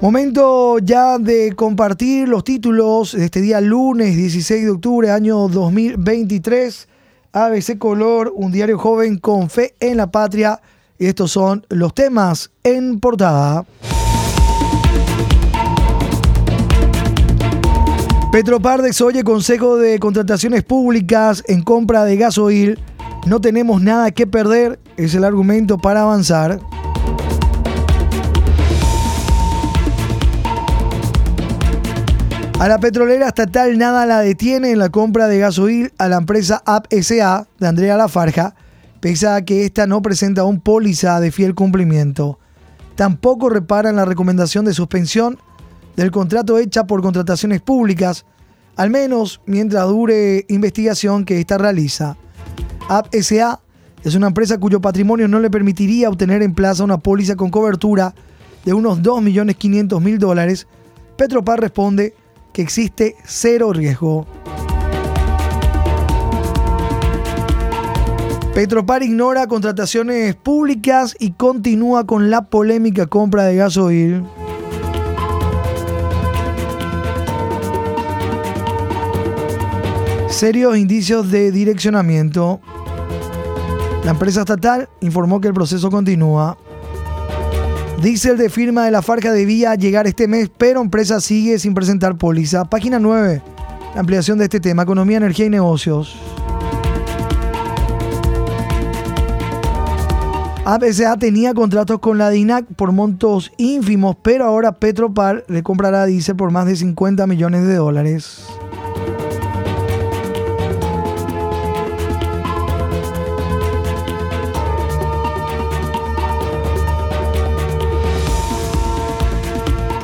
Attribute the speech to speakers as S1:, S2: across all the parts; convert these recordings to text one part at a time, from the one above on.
S1: Momento ya de compartir los títulos de este día lunes 16 de octubre año 2023. ABC Color, un diario joven con fe en la patria. Y estos son los temas en portada. Petropar desoye Consejo de Contrataciones Públicas en compra de gasoil. No tenemos nada que perder, es el argumento para avanzar. A la petrolera estatal nada la detiene en la compra de gasoil a la empresa AP SA de Andrea Lafarja, pese a que esta no presenta un póliza de fiel cumplimiento. Tampoco reparan la recomendación de suspensión del contrato hecha por contrataciones públicas, al menos mientras dure investigación que ésta realiza. AP SA es una empresa cuyo patrimonio no le permitiría obtener en plaza una póliza con cobertura de unos 2.500.000 dólares. Petropar responde que existe cero riesgo. Petropar ignora contrataciones públicas y continúa con la polémica compra de gasoil. Serios indicios de direccionamiento. La empresa estatal informó que el proceso continúa. Diesel de firma de la Farja debía llegar este mes, pero empresa sigue sin presentar póliza. Página 9. La ampliación de este tema, economía, energía y negocios. APCA tenía contratos con la DINAC por montos ínfimos, pero ahora Petropar le comprará a por más de 50 millones de dólares.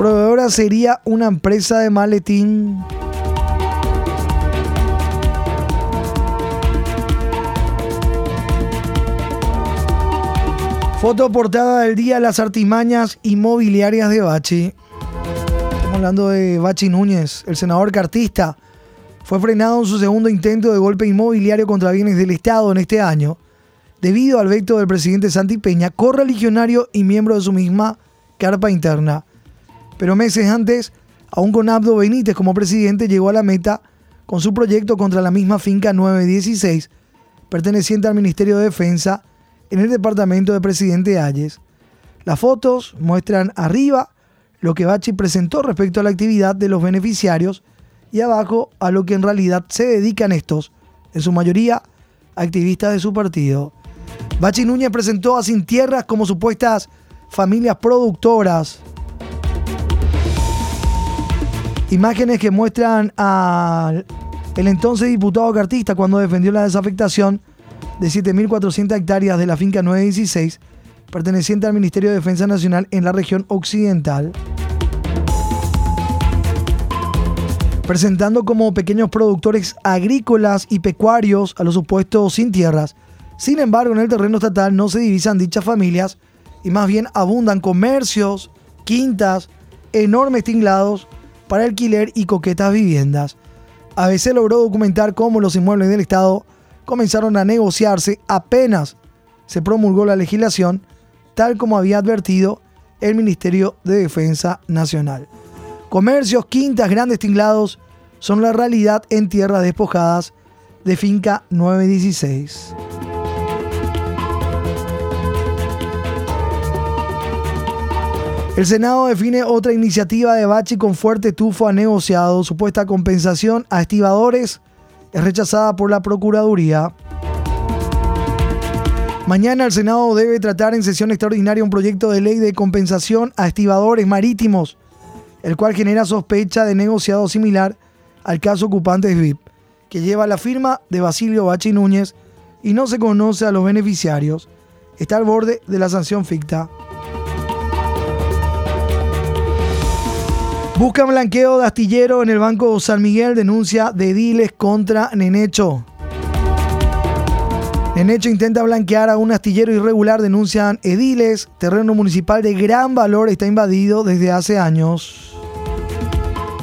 S1: Proveedora sería una empresa de maletín. Foto portada del día, las artimañas inmobiliarias de Bachi. Estamos hablando de Bachi Núñez, el senador cartista. Fue frenado en su segundo intento de golpe inmobiliario contra bienes del Estado en este año, debido al veto del presidente Santi Peña, correligionario y miembro de su misma carpa interna. Pero meses antes, aún con Abdo Benítez como presidente, llegó a la meta con su proyecto contra la misma finca 916, perteneciente al Ministerio de Defensa, en el departamento de Presidente Ayes. Las fotos muestran arriba lo que Bachi presentó respecto a la actividad de los beneficiarios y abajo a lo que en realidad se dedican estos, en su mayoría activistas de su partido. Bachi Núñez presentó a Sin Tierras como supuestas familias productoras Imágenes que muestran al entonces diputado cartista cuando defendió la desafectación de 7.400 hectáreas de la finca 916, perteneciente al Ministerio de Defensa Nacional en la región occidental. Presentando como pequeños productores agrícolas y pecuarios a los supuestos sin tierras. Sin embargo, en el terreno estatal no se divisan dichas familias y más bien abundan comercios, quintas, enormes tinglados para alquiler y coquetas viviendas. A veces logró documentar cómo los inmuebles del Estado comenzaron a negociarse apenas se promulgó la legislación, tal como había advertido el Ministerio de Defensa Nacional. Comercios, quintas, grandes tinglados son la realidad en tierras despojadas de finca 916. El Senado define otra iniciativa de Bachi con fuerte tufo a negociado. Supuesta compensación a estibadores es rechazada por la Procuraduría. Mañana el Senado debe tratar en sesión extraordinaria un proyecto de ley de compensación a estibadores marítimos, el cual genera sospecha de negociado similar al caso Ocupantes VIP, que lleva la firma de Basilio Bachi Núñez y no se conoce a los beneficiarios. Está al borde de la sanción ficta. Buscan blanqueo de astillero en el Banco San Miguel, denuncia de Diles contra Nenecho. Nenecho intenta blanquear a un astillero irregular, denuncian ediles. Terreno municipal de gran valor está invadido desde hace años.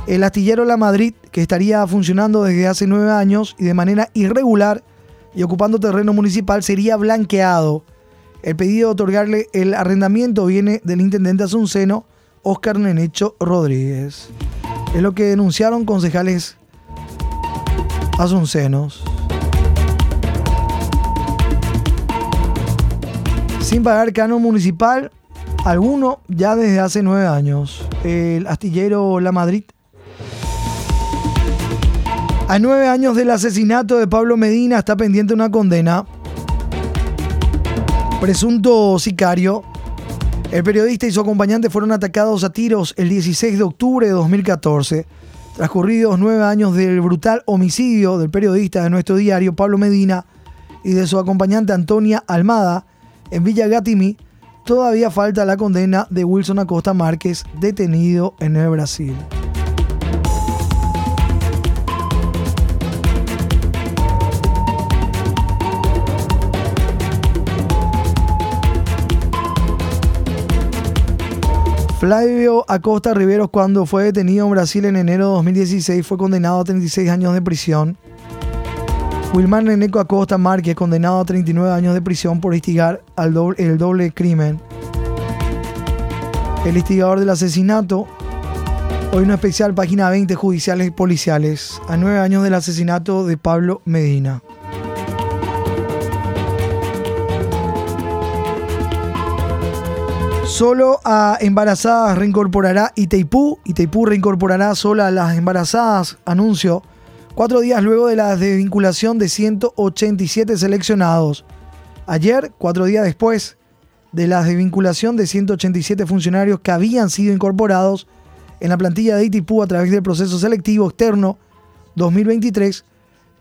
S1: El astillero La Madrid, que estaría funcionando desde hace nueve años y de manera irregular y ocupando terreno municipal, sería blanqueado. El pedido de otorgarle el arrendamiento viene del intendente Asunceno Oscar Nenecho Rodríguez. Es lo que denunciaron concejales asuncenos. Sin pagar canon municipal, alguno ya desde hace nueve años. El astillero La Madrid. A nueve años del asesinato de Pablo Medina está pendiente una condena. Presunto sicario. El periodista y su acompañante fueron atacados a tiros el 16 de octubre de 2014. Transcurridos nueve años del brutal homicidio del periodista de nuestro diario Pablo Medina y de su acompañante Antonia Almada en Villa Gatimí, todavía falta la condena de Wilson Acosta Márquez, detenido en el Brasil. Flavio Acosta Riveros, cuando fue detenido en Brasil en enero de 2016, fue condenado a 36 años de prisión. Wilmar Neneco Acosta Márquez, condenado a 39 años de prisión por instigar al el doble crimen. El instigador del asesinato. Hoy una especial, página 20, judiciales y policiales. A nueve años del asesinato de Pablo Medina. Solo a embarazadas reincorporará Itaipú. Itaipú reincorporará solo a las embarazadas, anuncio, cuatro días luego de la desvinculación de 187 seleccionados. Ayer, cuatro días después de la desvinculación de 187 funcionarios que habían sido incorporados en la plantilla de Itaipú a través del proceso selectivo externo 2023,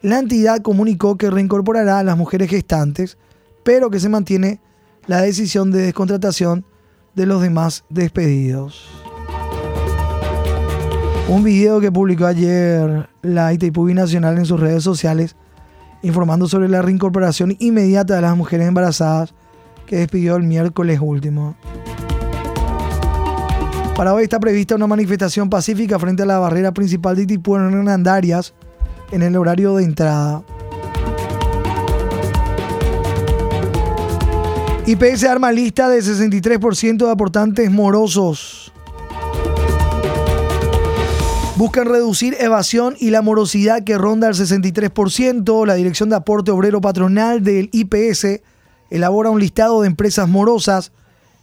S1: la entidad comunicó que reincorporará a las mujeres gestantes, pero que se mantiene la decisión de descontratación de los demás despedidos. Un video que publicó ayer la Itaipú Nacional en sus redes sociales informando sobre la reincorporación inmediata de las mujeres embarazadas que despidió el miércoles último. Para hoy está prevista una manifestación pacífica frente a la barrera principal de Itaipú en Hernandarias en el horario de entrada. IPS arma lista de 63% de aportantes morosos. Buscan reducir evasión y la morosidad que ronda el 63%. La Dirección de Aporte Obrero Patronal del IPS elabora un listado de empresas morosas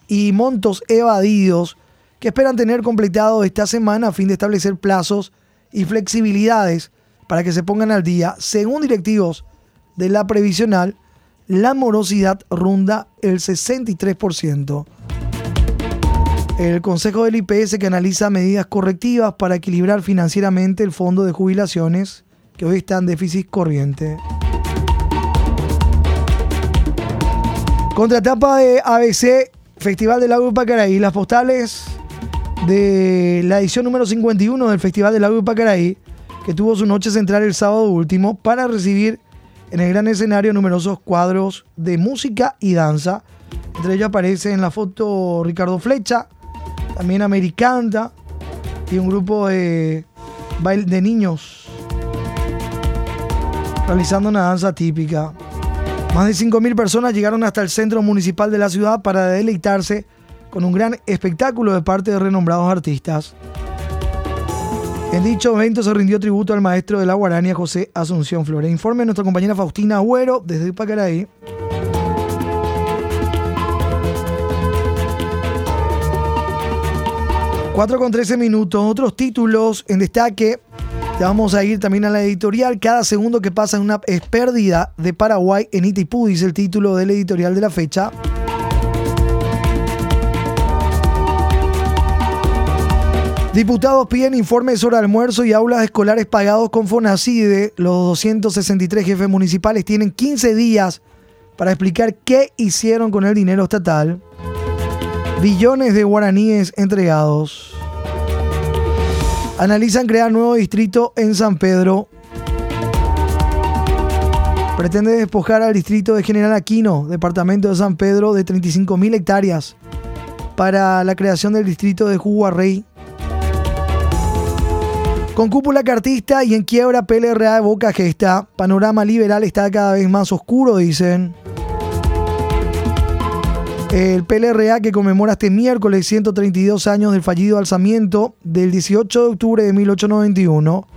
S1: y montos evadidos que esperan tener completado esta semana a fin de establecer plazos y flexibilidades para que se pongan al día, según directivos de la previsional la morosidad ronda el 63%. El Consejo del IPS que analiza medidas correctivas para equilibrar financieramente el fondo de jubilaciones que hoy está en déficit corriente. Contratapa de ABC, Festival del de Pacaraí, las postales de la edición número 51 del Festival del de Pacaraí, que tuvo su noche central el sábado último para recibir en el gran escenario numerosos cuadros de música y danza. Entre ellos aparece en la foto Ricardo Flecha, también Americanta y un grupo de, de niños realizando una danza típica. Más de 5.000 personas llegaron hasta el centro municipal de la ciudad para deleitarse con un gran espectáculo de parte de renombrados artistas. En dicho evento se rindió tributo al maestro de la Guarania, José Asunción Flores. Informe nuestra compañera Faustina Agüero desde Pacaraí. Cuatro con 13 minutos. Otros títulos en destaque. Ya vamos a ir también a la editorial. Cada segundo que pasa en una es pérdida de Paraguay en Itipú, dice el título del editorial de la fecha. Diputados piden informes sobre almuerzo y aulas escolares pagados con Fonacide. Los 263 jefes municipales tienen 15 días para explicar qué hicieron con el dinero estatal. Billones de guaraníes entregados. Analizan crear nuevo distrito en San Pedro. Pretende despojar al distrito de General Aquino, departamento de San Pedro, de 35.000 hectáreas para la creación del distrito de Juguarrey. Con cúpula cartista y en quiebra PLRA de Boca Gesta, panorama liberal está cada vez más oscuro, dicen. El PLRA que conmemora este miércoles 132 años del fallido alzamiento del 18 de octubre de 1891.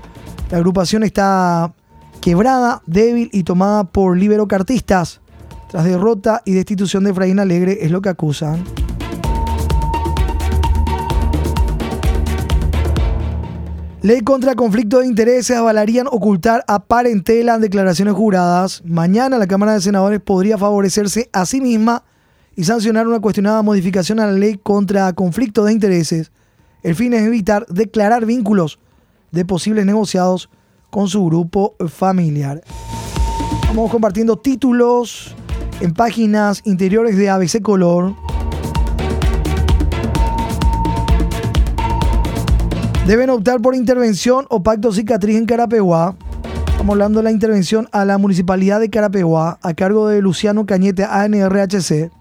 S1: La agrupación está quebrada, débil y tomada por liberocartistas. Tras derrota y destitución de Efraín Alegre es lo que acusan. Ley contra conflicto de intereses avalarían ocultar a parentela en declaraciones juradas. Mañana la Cámara de Senadores podría favorecerse a sí misma y sancionar una cuestionada modificación a la ley contra conflicto de intereses. El fin es evitar declarar vínculos de posibles negociados con su grupo familiar. Vamos compartiendo títulos en páginas interiores de ABC Color. Deben optar por intervención o pacto cicatriz en Carapeguá. Estamos hablando de la intervención a la municipalidad de Carapeguá a cargo de Luciano Cañete, ANRHC.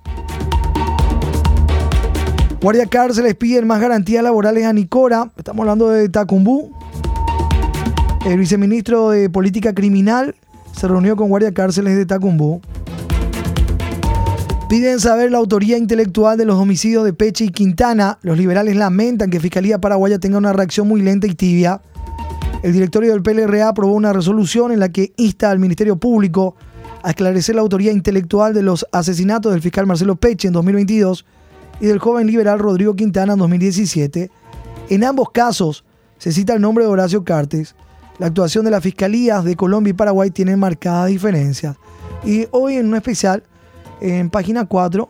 S1: Guardia Cárceles piden más garantías laborales a Nicora. Estamos hablando de Tacumbú. El viceministro de Política Criminal se reunió con Guardia Cárceles de Tacumbú. Piden saber la autoría intelectual de los homicidios de Peche y Quintana. Los liberales lamentan que Fiscalía Paraguaya tenga una reacción muy lenta y tibia. El directorio del PLRA aprobó una resolución en la que insta al Ministerio Público a esclarecer la autoría intelectual de los asesinatos del fiscal Marcelo Peche en 2022 y del joven liberal Rodrigo Quintana en 2017. En ambos casos se cita el nombre de Horacio Cartes. La actuación de las fiscalías de Colombia y Paraguay tiene marcadas diferencias. Y hoy en un especial, en página 4,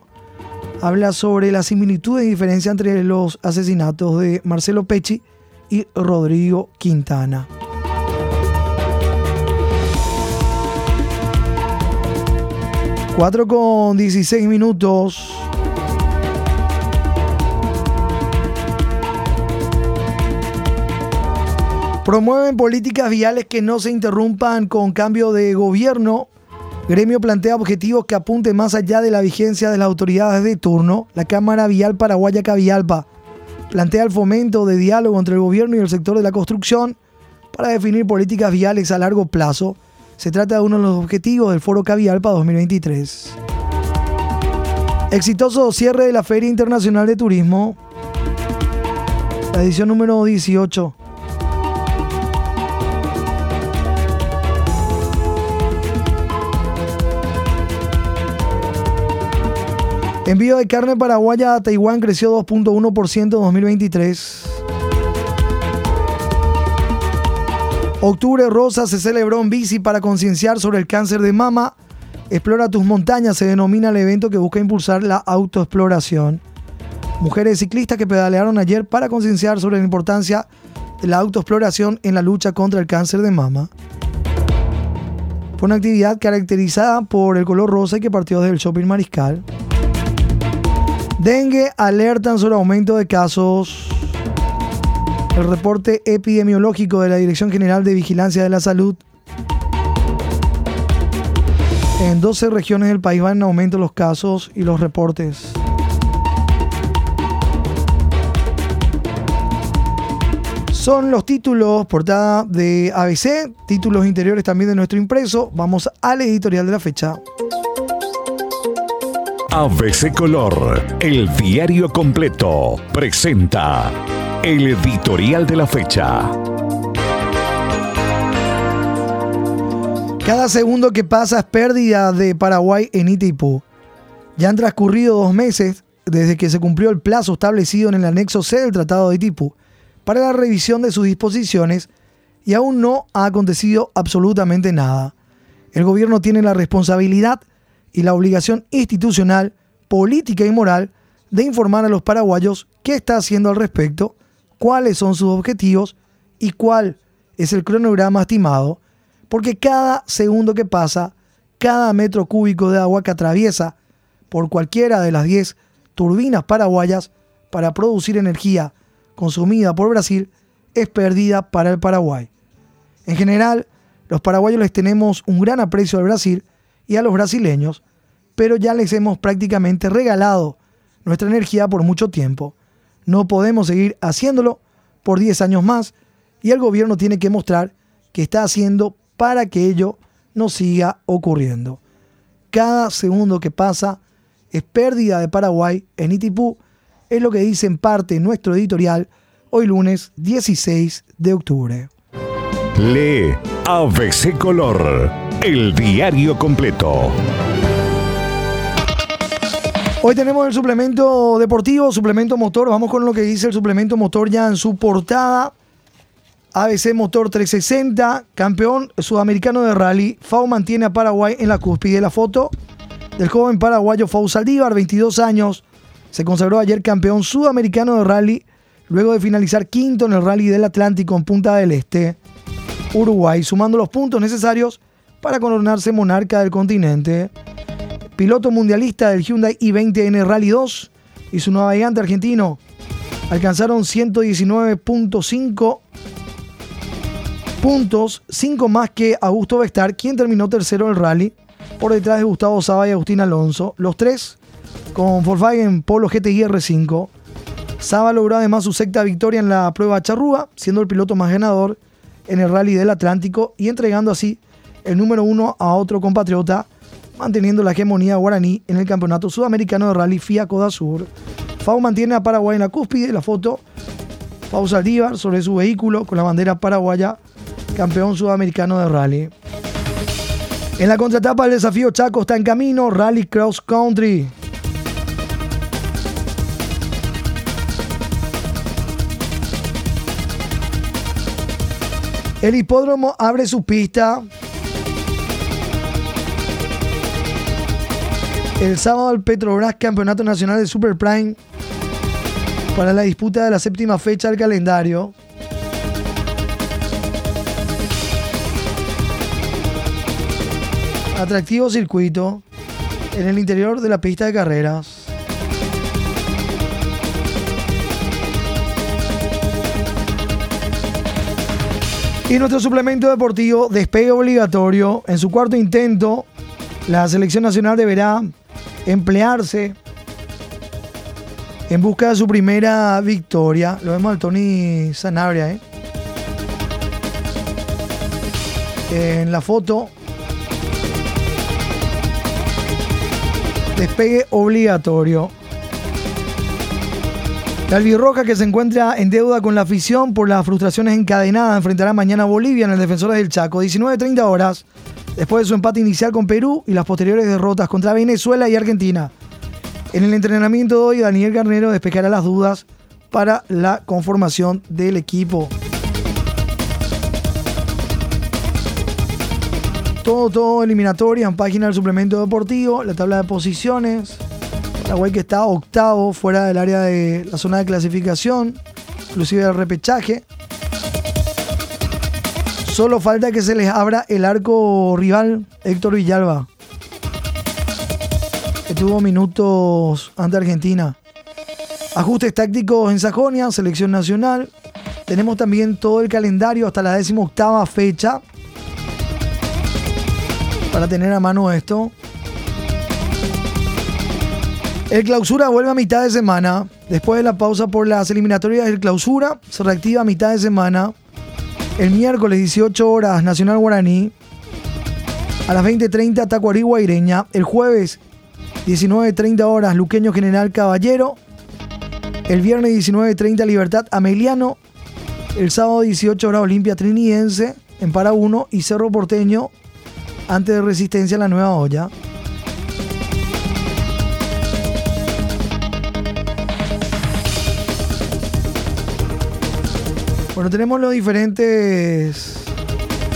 S1: habla sobre la similitud y diferencia entre los asesinatos de Marcelo Pecci y Rodrigo Quintana. Cuatro con 16 minutos. Promueven políticas viales que no se interrumpan con cambio de gobierno. Gremio plantea objetivos que apunten más allá de la vigencia de las autoridades de turno. La Cámara Vial Paraguaya Cavialpa plantea el fomento de diálogo entre el gobierno y el sector de la construcción para definir políticas viales a largo plazo. Se trata de uno de los objetivos del Foro Cavialpa 2023. Exitoso cierre de la Feria Internacional de Turismo. La edición número 18. Envío de carne paraguaya a Taiwán creció 2.1% en 2023. Octubre Rosa se celebró en bici para concienciar sobre el cáncer de mama. Explora tus montañas se denomina el evento que busca impulsar la autoexploración. Mujeres ciclistas que pedalearon ayer para concienciar sobre la importancia de la autoexploración en la lucha contra el cáncer de mama. Fue una actividad caracterizada por el color rosa y que partió desde el shopping Mariscal. Dengue alertan sobre aumento de casos. El reporte epidemiológico de la Dirección General de Vigilancia de la Salud. En 12 regiones del país van en aumento los casos y los reportes. Son los títulos, portada de ABC, títulos interiores también de nuestro impreso. Vamos al editorial de la fecha.
S2: ABC Color, el diario completo, presenta el editorial de la fecha.
S1: Cada segundo que pasa es pérdida de Paraguay en Itipú. Ya han transcurrido dos meses desde que se cumplió el plazo establecido en el anexo C del Tratado de Itipú para la revisión de sus disposiciones y aún no ha acontecido absolutamente nada. El gobierno tiene la responsabilidad y la obligación institucional, política y moral de informar a los paraguayos qué está haciendo al respecto, cuáles son sus objetivos y cuál es el cronograma estimado, porque cada segundo que pasa, cada metro cúbico de agua que atraviesa por cualquiera de las 10 turbinas paraguayas para producir energía consumida por Brasil es perdida para el Paraguay. En general, los paraguayos les tenemos un gran aprecio al Brasil y a los brasileños, pero ya les hemos prácticamente regalado nuestra energía por mucho tiempo. No podemos seguir haciéndolo por 10 años más y el gobierno tiene que mostrar que está haciendo para que ello no siga ocurriendo. Cada segundo que pasa es pérdida de Paraguay en Itipú, es lo que dice en parte nuestro editorial hoy lunes 16 de octubre.
S2: Lee ABC Color, el diario completo.
S1: Hoy tenemos el suplemento deportivo, suplemento motor. Vamos con lo que dice el suplemento motor ya en su portada. ABC Motor 360, campeón sudamericano de rally. FAO mantiene a Paraguay en la cúspide. La foto del joven paraguayo FAO Saldívar, 22 años. Se consagró ayer campeón sudamericano de rally luego de finalizar quinto en el Rally del Atlántico en Punta del Este, Uruguay, sumando los puntos necesarios para coronarse monarca del continente. Piloto mundialista del Hyundai i20N Rally 2 y su navegante argentino alcanzaron 119.5 puntos, 5 más que Augusto Vestar, quien terminó tercero del rally, por detrás de Gustavo Saba y Agustín Alonso. Los tres con Volkswagen Polo GTI R5 Saba logró además su sexta victoria en la prueba charrúa, siendo el piloto más ganador en el Rally del Atlántico y entregando así el número uno a otro compatriota, manteniendo la hegemonía guaraní en el Campeonato Sudamericano de Rally FIA Coda Sur. Fau mantiene a Paraguay en la cúspide, la foto Fau Saldívar sobre su vehículo con la bandera paraguaya, campeón sudamericano de rally. En la contratapa el desafío Chaco está en camino, Rally Cross Country. El hipódromo abre su pista. El sábado el Petrobras Campeonato Nacional de Super Prime para la disputa de la séptima fecha del calendario. Atractivo circuito en el interior de la pista de carreras. Y nuestro suplemento deportivo, despegue obligatorio. En su cuarto intento, la selección nacional deberá emplearse en busca de su primera victoria. Lo vemos al Tony Sanabria, ¿eh? En la foto. Despegue obligatorio. La albirroja que se encuentra en deuda con la afición por las frustraciones encadenadas enfrentará mañana a Bolivia en el Defensores del Chaco, 19.30 horas, después de su empate inicial con Perú y las posteriores derrotas contra Venezuela y Argentina. En el entrenamiento de hoy, Daniel Garnero despejará las dudas para la conformación del equipo. Todo, todo eliminatoria en página del suplemento deportivo, la tabla de posiciones, Paraguay que está octavo fuera del área de la zona de clasificación, inclusive el repechaje. Solo falta que se les abra el arco rival Héctor Villalba, que tuvo minutos ante Argentina. Ajustes tácticos en Sajonia, selección nacional. Tenemos también todo el calendario hasta la décima octava fecha para tener a mano esto. El clausura vuelve a mitad de semana. Después de la pausa por las eliminatorias del clausura, se reactiva a mitad de semana. El miércoles 18 horas Nacional Guaraní. A las 20.30 Tacuarí Guaireña. El jueves 19.30 horas Luqueño General Caballero. El viernes 19.30 Libertad Ameliano. El sábado 18 horas Olimpia Trinidense en Para 1 y Cerro Porteño antes de Resistencia La Nueva Olla. Bueno, tenemos los diferentes,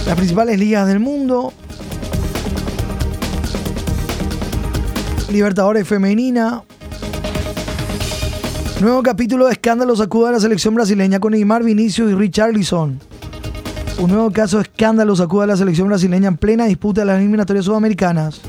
S1: las principales ligas del mundo. Libertadores femenina. Nuevo capítulo de escándalo sacuda a la selección brasileña con Neymar, Vinicius y Richarlison. Un nuevo caso de escándalo sacuda a la selección brasileña en plena disputa de las eliminatorias sudamericanas.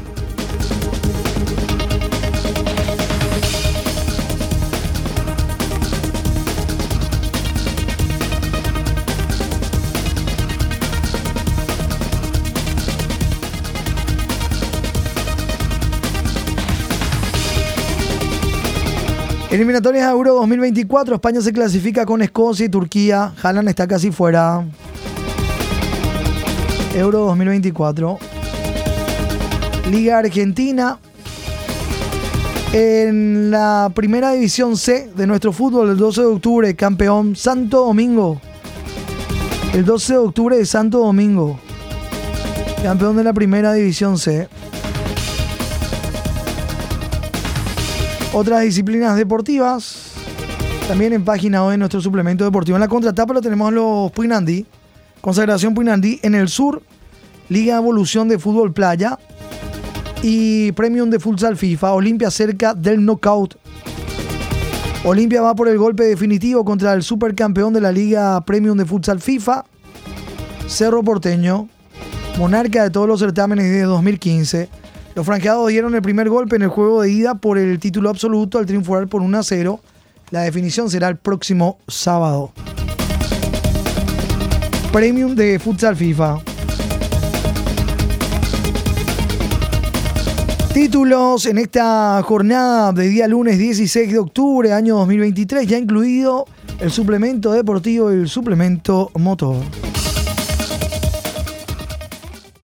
S1: Eliminatorias a Euro 2024. España se clasifica con Escocia y Turquía. Haaland está casi fuera. Euro 2024. Liga Argentina. En la primera división C de nuestro fútbol, el 12 de octubre, campeón Santo Domingo. El 12 de octubre de Santo Domingo. Campeón de la primera división C. Otras disciplinas deportivas. También en página hoy de nuestro suplemento deportivo. En la contratapa lo tenemos los Puinandí. Consagración Puinandí en el sur. Liga Evolución de Fútbol Playa y Premium de Futsal FIFA. Olimpia cerca del knockout. Olimpia va por el golpe definitivo contra el supercampeón de la Liga Premium de Futsal FIFA, Cerro Porteño, monarca de todos los certámenes de 2015. Los franqueados dieron el primer golpe en el juego de ida por el título absoluto al triunfar por 1 a 0. La definición será el próximo sábado. Premium de Futsal FIFA. Títulos en esta jornada de día lunes 16 de octubre, año 2023, ya incluido el suplemento deportivo y el suplemento motor.